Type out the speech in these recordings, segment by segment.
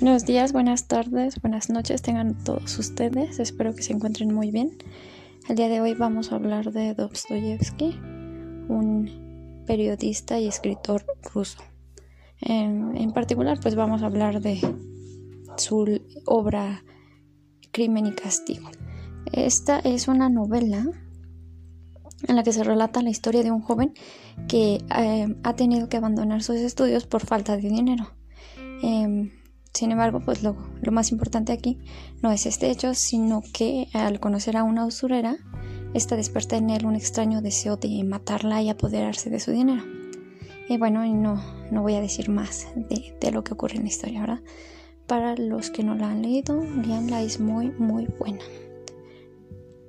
Buenos días, buenas tardes, buenas noches tengan todos ustedes. Espero que se encuentren muy bien. El día de hoy vamos a hablar de Dostoyevsky, un periodista y escritor ruso. En, particular, pues vamos a hablar de su obra Crimen y Castigo. Esta es una novela en la que se relata la historia de un joven que eh, ha tenido que abandonar sus estudios por falta de dinero. Eh, sin embargo, pues lo, lo, más importante aquí no es este hecho, sino que al conocer a una usurera, esta desperta en él un extraño deseo de matarla y apoderarse de su dinero. Y bueno, no, no voy a decir más de, de lo que ocurre en la historia, ¿verdad? Para los que no la han leído, leanla, es muy, muy buena.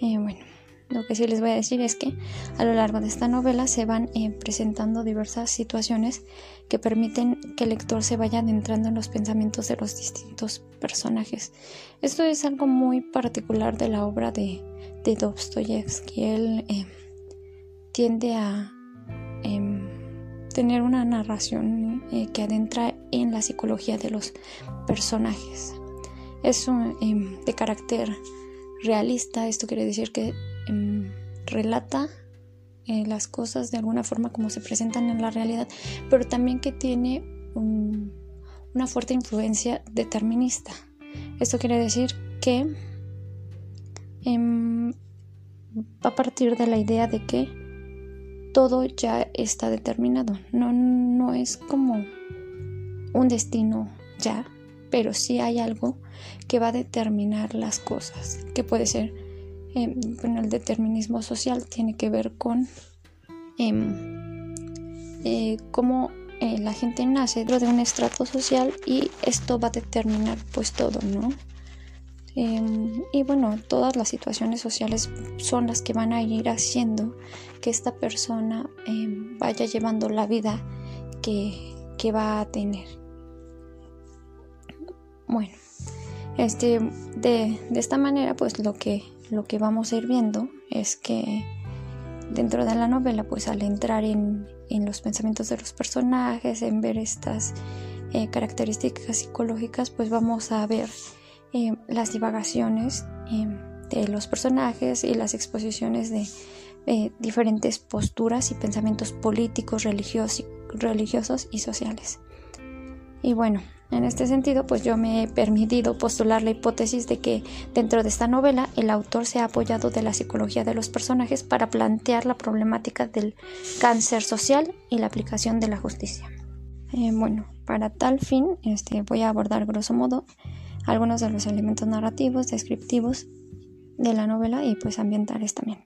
Eh, bueno. Lo que sí les voy a decir es que a lo largo de esta novela se van eh, presentando diversas situaciones que permiten que el lector se vaya adentrando en los pensamientos de los distintos personajes. Esto es algo muy particular de la obra de, de Dostoyevsky. Él eh, tiende a em, tener una narración eh, que adentra en la psicología de los personajes. Es em, de carácter realista, esto quiere decir que Em, relata eh, las cosas de alguna forma como se presentan en la realidad, pero también que tiene una fuerte influencia determinista. Esto quiere decir que em, va a partir de la idea de que todo ya está determinado. No, no es como un destino ya, pero sí hay algo que va a determinar las cosas, que puede ser eh, bueno, el determinismo social tiene que ver con em, eh, cómo eh, la gente nace dentro de un estrato social y esto va a determinar pues todo, ¿no? Em, y bueno, todas las situaciones sociales son las que van a ir haciendo que esta persona em, vaya llevando la vida que, que va a tener. Bueno, este, de, de esta manera pues lo que lo que vamos a ir viendo es que dentro de la novela, pues al entrar en, los pensamientos de los personajes, en ver estas eh, características psicológicas, pues vamos a ver eh, las divagaciones eh, de los personajes y las exposiciones de diferentes posturas y pensamientos políticos, religiosos y sociales. Y bueno, en este sentido, pues yo me he permitido postular la hipótesis de que dentro de esta novela el autor se ha apoyado de la psicología de los personajes para plantear la problemática del cáncer social y la aplicación de la justicia. Eh, bueno, para tal fin este, voy a abordar grosso modo algunos de los elementos narrativos, descriptivos de la novela y pues ambientales también.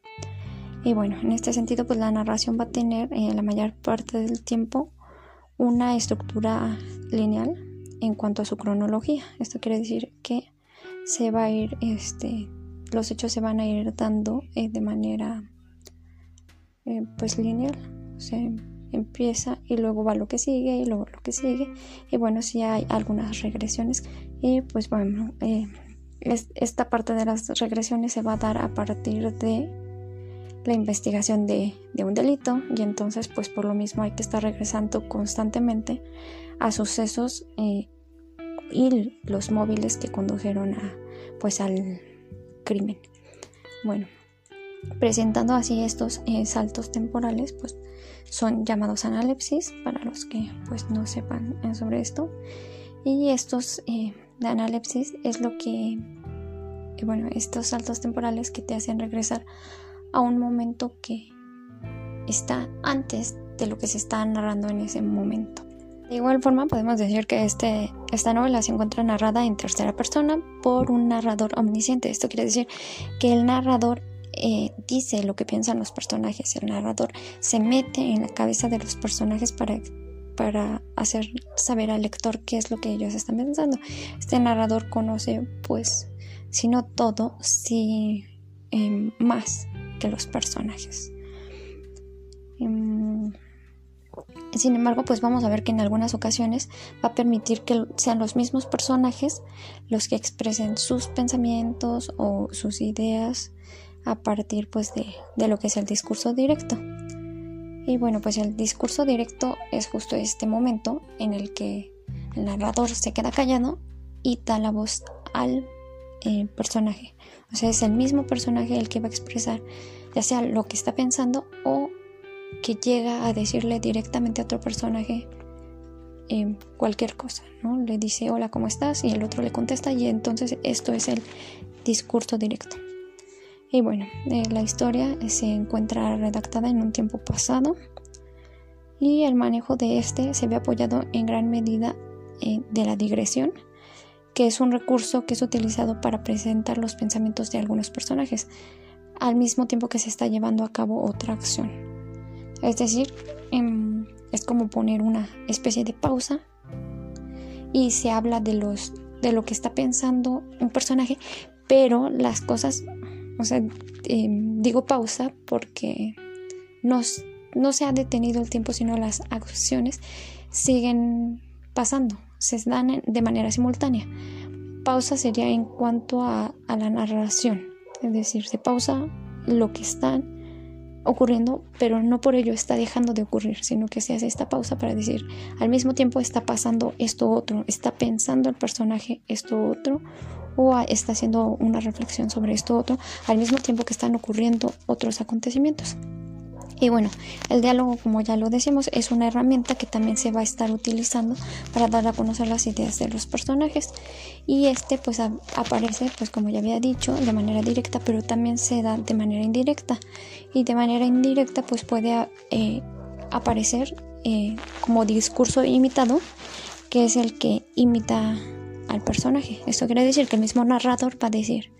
Y bueno, en este sentido pues la narración va a tener eh, la mayor parte del tiempo una estructura lineal en cuanto a su cronología. Esto quiere decir que se va a ir, este, los hechos se van a ir dando eh, de manera eh, pues lineal. O sea, empieza y luego va lo que sigue y luego lo que sigue. Y bueno, si hay algunas regresiones. Y pues bueno, eh, esta parte de las regresiones se va a dar a partir de la investigación de, de, un delito y entonces pues por lo mismo hay que estar regresando constantemente a sucesos eh, y los móviles que condujeron a, pues, al crimen. Bueno, presentando así estos eh, saltos temporales, pues son llamados analepsis para los que pues no sepan eh, sobre esto. Y estos de analepsis es lo que, bueno, estos saltos temporales que te hacen regresar a un momento que está antes de lo que se está narrando en ese momento. De igual forma, podemos decir que este, esta novela se encuentra narrada en tercera persona por un narrador omnisciente. Esto quiere decir que el narrador eh, dice lo que piensan los personajes. El narrador se mete en la cabeza de los personajes para, para hacer saber al lector qué es lo que ellos están pensando. Este narrador conoce, pues, si no todo, si em, más que los personajes. Em, sin embargo, pues vamos a ver que en algunas ocasiones va a permitir que sean los mismos personajes los que expresen sus pensamientos o sus ideas a partir pues de, de lo que es el discurso directo. Y bueno, pues el discurso directo es justo este momento en el que el narrador se queda callado y da la voz al eh, personaje. O sea, es el mismo personaje el que va a expresar ya sea lo que está pensando o que llega a decirle directamente a otro personaje eh, cualquier cosa, ¿no? Le dice hola, ¿cómo estás? Y el otro le contesta y entonces esto es el discurso directo. Y bueno, eh, la historia se encuentra redactada en un tiempo pasado y el manejo de este se ve apoyado en gran medida de la digresión, que es un recurso que es utilizado para presentar los pensamientos de algunos personajes, al mismo tiempo que se está llevando a cabo otra acción. Es decir, em, es como poner una especie de pausa y se habla de los de lo que está pensando un personaje, pero las cosas, o sea, em, digo pausa porque no, no se ha detenido el tiempo, sino las acciones siguen pasando, se dan de manera simultánea. Pausa sería en cuanto a, la narración, es decir, se pausa lo que está ocurriendo, pero no por ello está dejando de ocurrir, sino que se hace esta pausa para decir, al mismo tiempo está pasando esto otro, está pensando el personaje esto otro, o está haciendo una reflexión sobre esto otro, al mismo tiempo que están ocurriendo otros acontecimientos. Y bueno, el diálogo, como ya lo decimos, es una herramienta que también se va a estar utilizando para dar a conocer las ideas de los personajes. Y este pues aparece, pues como ya había dicho, de manera directa, pero también se da de manera indirecta. Y de manera indirecta pues puede eh, aparecer eh, como discurso imitado, que es el que imita al personaje. Esto quiere decir que el mismo narrador va a decir,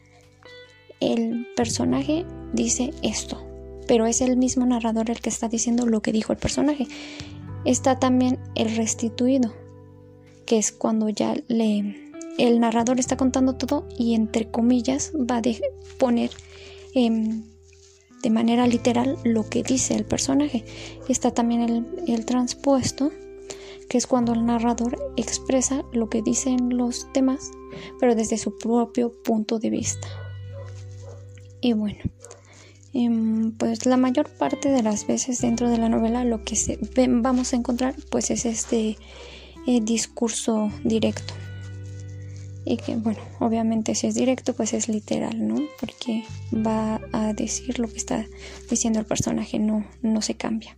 el personaje dice esto pero es el mismo narrador el que está diciendo lo que dijo el personaje. Está también el restituido, que es cuando ya le el narrador está contando todo y entre comillas va a poner em, de manera literal lo que dice el personaje. Está también el, el transpuesto, que es cuando el narrador expresa lo que dicen los demás, pero desde su propio punto de vista. Y bueno, pues la mayor parte de las veces dentro de la novela lo que vamos a encontrar pues es este eh, discurso directo. Y que bueno obviamente si es directo pues es literal no porque va a decir lo que está diciendo el personaje no no se cambia.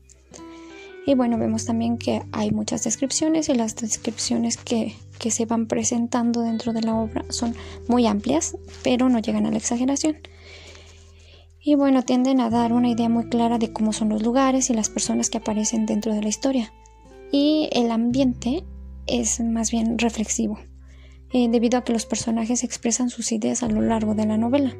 Y bueno vemos también que hay muchas descripciones y las descripciones que, que se van presentando dentro de la obra son muy amplias pero no llegan a la exageración y bueno, tienden a dar una idea muy clara de cómo son los lugares y las personas que aparecen dentro de la historia. Y el ambiente es más bien reflexivo, eh, debido a que los personajes expresan sus ideas a lo largo de la novela.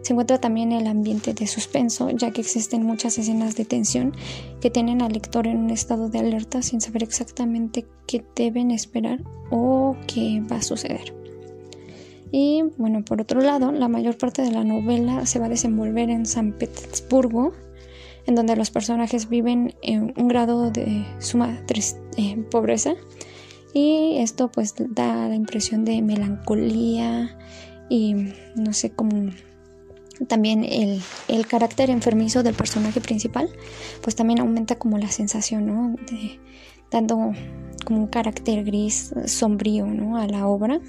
Se encuentra también el ambiente de suspenso, ya que existen muchas escenas de tensión que tienen al lector en un estado de alerta sin saber exactamente qué deben esperar o qué va a suceder. Y bueno, por otro lado, la mayor parte de la novela se va a desenvolver en San Petersburgo, en donde los personajes viven en un grado de suma eh, pobreza. Y esto pues da la impresión de melancolía y no sé cómo también el, el, carácter enfermizo del personaje principal, pues también aumenta como la sensación, ¿no? De, dando como un carácter gris, sombrío, ¿no? A la obra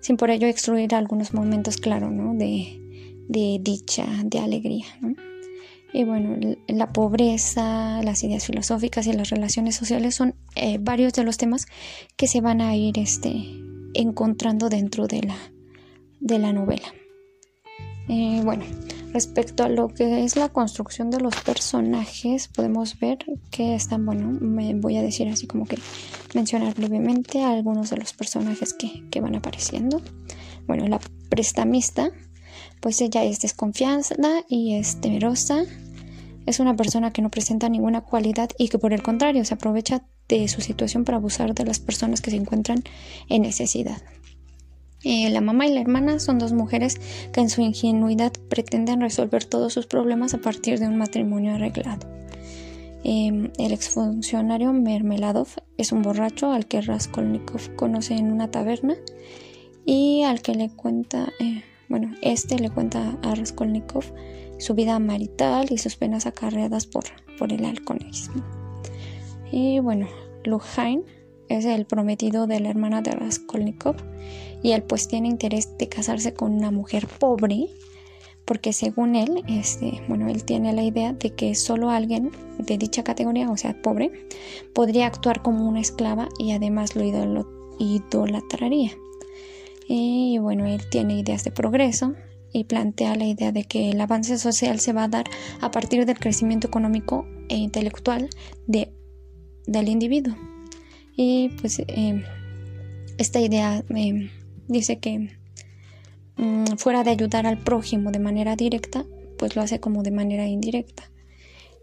sin por ello excluir algunos momentos, claro, ¿no? de, dicha, de alegría. Y bueno, la pobreza, las ideas filosóficas y las relaciones sociales son eh, varios de los temas que se van a ir este, encontrando dentro de la, de la novela. Eh, bueno, respecto a lo que es la construcción de los personajes, podemos ver que están, bueno, me voy a decir así como que mencionar brevemente a algunos de los personajes que, que van apareciendo. Bueno, la prestamista, pues ella es desconfiada y es temerosa. Es una persona que no presenta ninguna cualidad y que por el contrario se aprovecha de su situación para abusar de las personas que se encuentran en necesidad. Eh, la mamá y la hermana son dos mujeres que en su ingenuidad pretenden resolver todos sus problemas a partir de un matrimonio arreglado. Eh, el exfuncionario Mermeladov es un borracho al que Raskolnikov conoce en una taberna y al que le cuenta, eh, bueno, este le cuenta a Raskolnikov su vida marital y sus penas acarreadas por, por el alcoholismo. Y bueno, Lujain es el prometido de la hermana de Raskolnikov y él pues tiene interés de casarse con una mujer pobre porque según él, este, bueno, él tiene la idea de que solo alguien de dicha categoría, o sea, pobre, podría actuar como una esclava y además lo idolatraría. Y bueno, él tiene ideas de progreso y plantea la idea de que el avance social se va a dar a partir del crecimiento económico e intelectual de, del individuo. Y pues eh, esta idea eh, dice que Mm, fuera de ayudar al prójimo de manera directa, pues lo hace como de manera indirecta,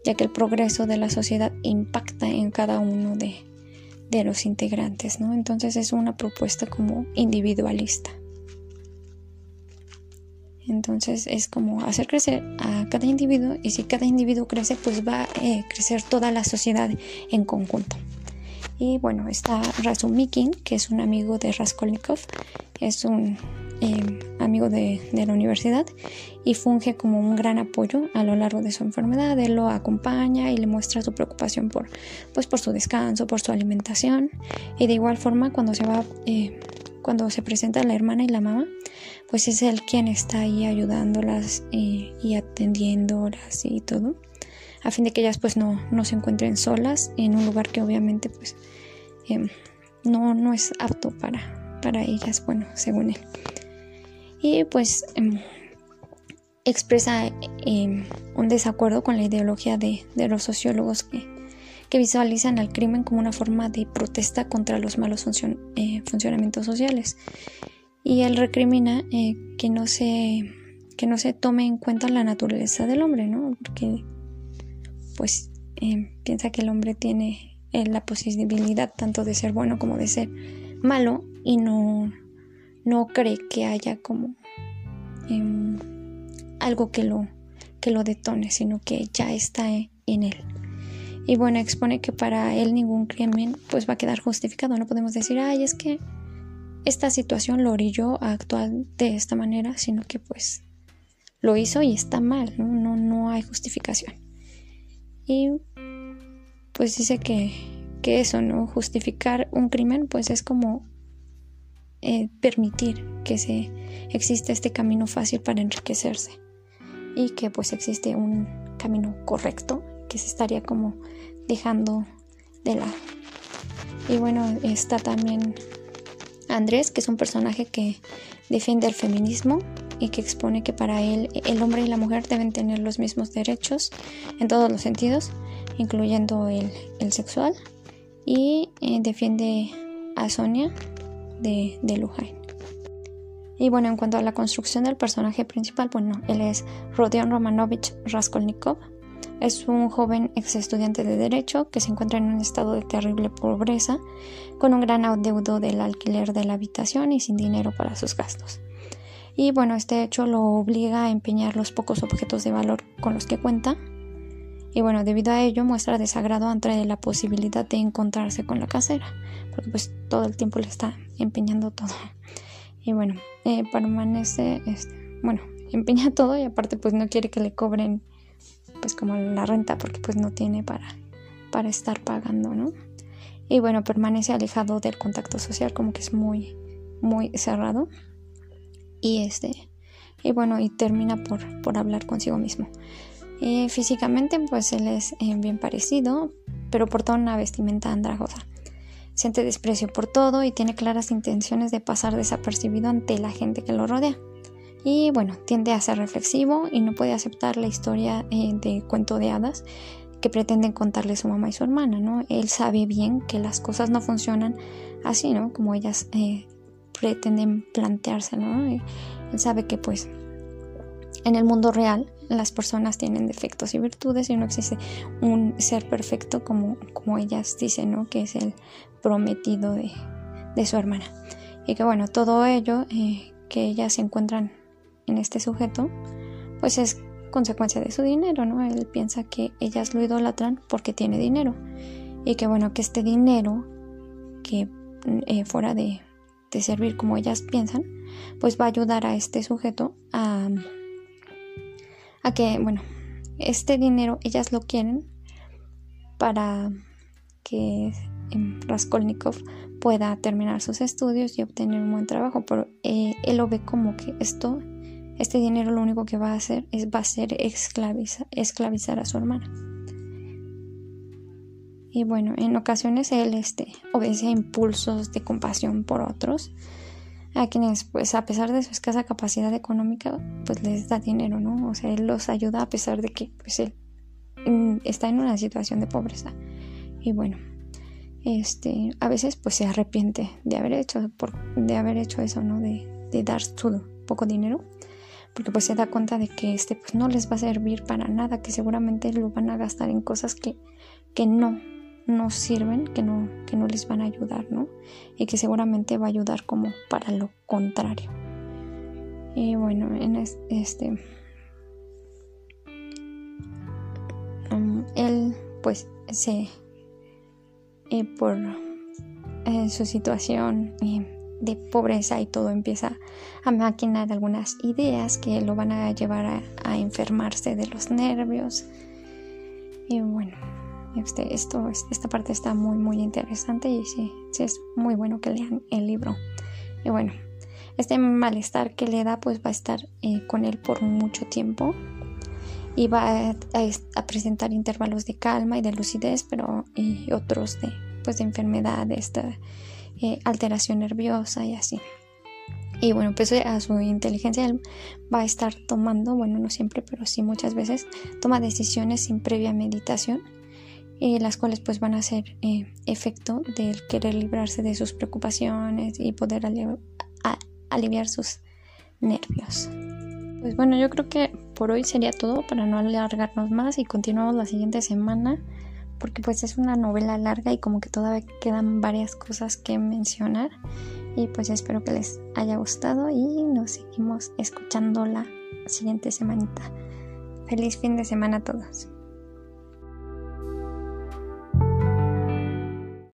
ya que el progreso de la sociedad impacta en cada uno de, de los integrantes, ¿no? Entonces es una propuesta como individualista. Entonces es como hacer crecer a cada individuo y si cada individuo crece, pues va a eh, crecer toda la sociedad en conjunto. Y bueno, está Razumikin, que es un amigo de Raskolnikov, es un Em, amigo de, la universidad y funge como un gran apoyo a lo largo de su enfermedad. Él lo acompaña y le muestra su preocupación por, pues, por su descanso, por su alimentación. Y de igual forma, cuando se va, eh, cuando se presenta la hermana y la mamá, pues es él quien está ahí ayudándolas y, y atendiéndolas y todo, a fin de que ellas pues no, no se encuentren solas en un lugar que obviamente pues em, no, no es apto para, para ellas, bueno, según él y pues em, expresa em, un desacuerdo con la ideología de, los sociólogos que, visualizan al crimen como una forma de protesta contra los malos eh, funcionamientos sociales. Y él recrimina eh, que, no se, que no se tome en cuenta la naturaleza del hombre, ¿no? Porque pues em, piensa que el hombre tiene eh, la posibilidad tanto de ser bueno como de ser malo y no no cree que haya como em, algo que lo, que lo detone, sino que ya está en él. Y bueno, expone que para él ningún crimen pues va a quedar justificado. No podemos decir, ay, es que esta situación lo orilló a actuar de esta manera, sino que pues lo hizo y está mal, ¿no? No, no hay justificación. Y pues dice que, que eso, ¿no? Justificar un crimen pues es como eh, permitir que se existe este camino fácil para enriquecerse y que pues existe un camino correcto que se estaría como dejando de lado. Y bueno, está también Andrés, que es un personaje que defiende el feminismo y que expone que para él el hombre y la mujer deben tener los mismos derechos en todos los sentidos, incluyendo el, sexual. Y eh, defiende a Sonia, de, de Y bueno, en cuanto a la construcción del personaje principal, bueno, él es Rodion Romanovich Raskolnikov. Es un joven ex estudiante de Derecho que se encuentra en un estado de terrible pobreza, con un gran adeudo del alquiler de la habitación y sin dinero para sus gastos. Y bueno, este hecho lo obliga a empeñar los pocos objetos de valor con los que cuenta. Y bueno, debido a ello muestra desagrado ante la posibilidad de encontrarse con la casera, porque pues todo el tiempo le está empeñando todo. Y bueno, eh, permanece, este, bueno, empeña todo y aparte pues no quiere que le cobren pues como la renta porque pues no tiene para, para estar pagando, ¿no? Y bueno, permanece alejado del contacto social como que es muy, muy cerrado. Y este, y bueno, y termina por, por hablar consigo mismo. Eh, físicamente pues él es eh, bien parecido, pero porta una vestimenta andrajosa. Siente desprecio por todo y tiene claras intenciones de pasar desapercibido ante la gente que lo rodea. Y bueno, tiende a ser reflexivo y no puede aceptar la historia eh, de cuento de hadas que pretenden contarle su mamá y su hermana, ¿no? Él sabe bien que las cosas no funcionan así, ¿no? Como ellas pretenden plantearse, ¿no? él sabe que pues en el mundo real las personas tienen defectos y virtudes y no existe un ser perfecto como, como ellas dicen, ¿no? Que es el prometido de, su hermana. Y que bueno, todo ello eh, que ellas se encuentran en este sujeto, pues es consecuencia de su dinero, ¿no? Él piensa que ellas lo idolatran porque tiene dinero. Y que bueno, que este dinero, que eh, fuera de, de servir como ellas piensan, pues va a ayudar a este sujeto a, a que, bueno, este dinero ellas lo quieren para que Raskolnikov pueda terminar sus estudios y obtener un buen trabajo. Pero eh, él lo ve como que esto, este dinero lo único que va a hacer es va a ser esclavizar a su hermana. Y bueno, en ocasiones él este, obedece a impulsos de compasión por otros, a quienes pues a pesar de su escasa capacidad económica pues les da dinero, ¿no? O sea, él los ayuda a pesar de que pues él mm, está en una situación de pobreza. Y bueno, este, a veces pues se arrepiente de haber hecho, por, de haber hecho eso, ¿no? De, de dar todo poco dinero, porque pues se da cuenta de que este pues no les va a servir para nada, que seguramente lo van a gastar en cosas que, que no, no sirven, que no, que no les van a ayudar, ¿no? Y que seguramente va a ayudar como para lo contrario. Y bueno, en este... Um, él pues se... Por eh, su situación eh, de pobreza y todo empieza a maquinar algunas ideas que lo van a llevar a, a enfermarse de los nervios. Y bueno, este, esto, esta parte está muy, muy interesante y sí, sí es muy bueno que lean el libro. Y bueno, este malestar que le da pues va a estar eh, con él por mucho tiempo y va a, presentar intervalos de calma y de lucidez, pero y otros de, pues, de enfermedad, de esta eh, alteración nerviosa y así. Y bueno, pues a su inteligencia él va a estar tomando, bueno, no siempre, pero sí muchas veces, toma decisiones sin previa meditación y las cuales pues van a ser eh, efecto del querer librarse de sus preocupaciones y poder aliviar sus nervios. Pues bueno, yo creo que por hoy sería todo para no alargarnos más y continuamos la siguiente semana porque pues es una novela larga y como que todavía quedan varias cosas que mencionar y pues espero que les haya gustado y nos seguimos escuchando la siguiente semanita. Feliz fin de semana a todos.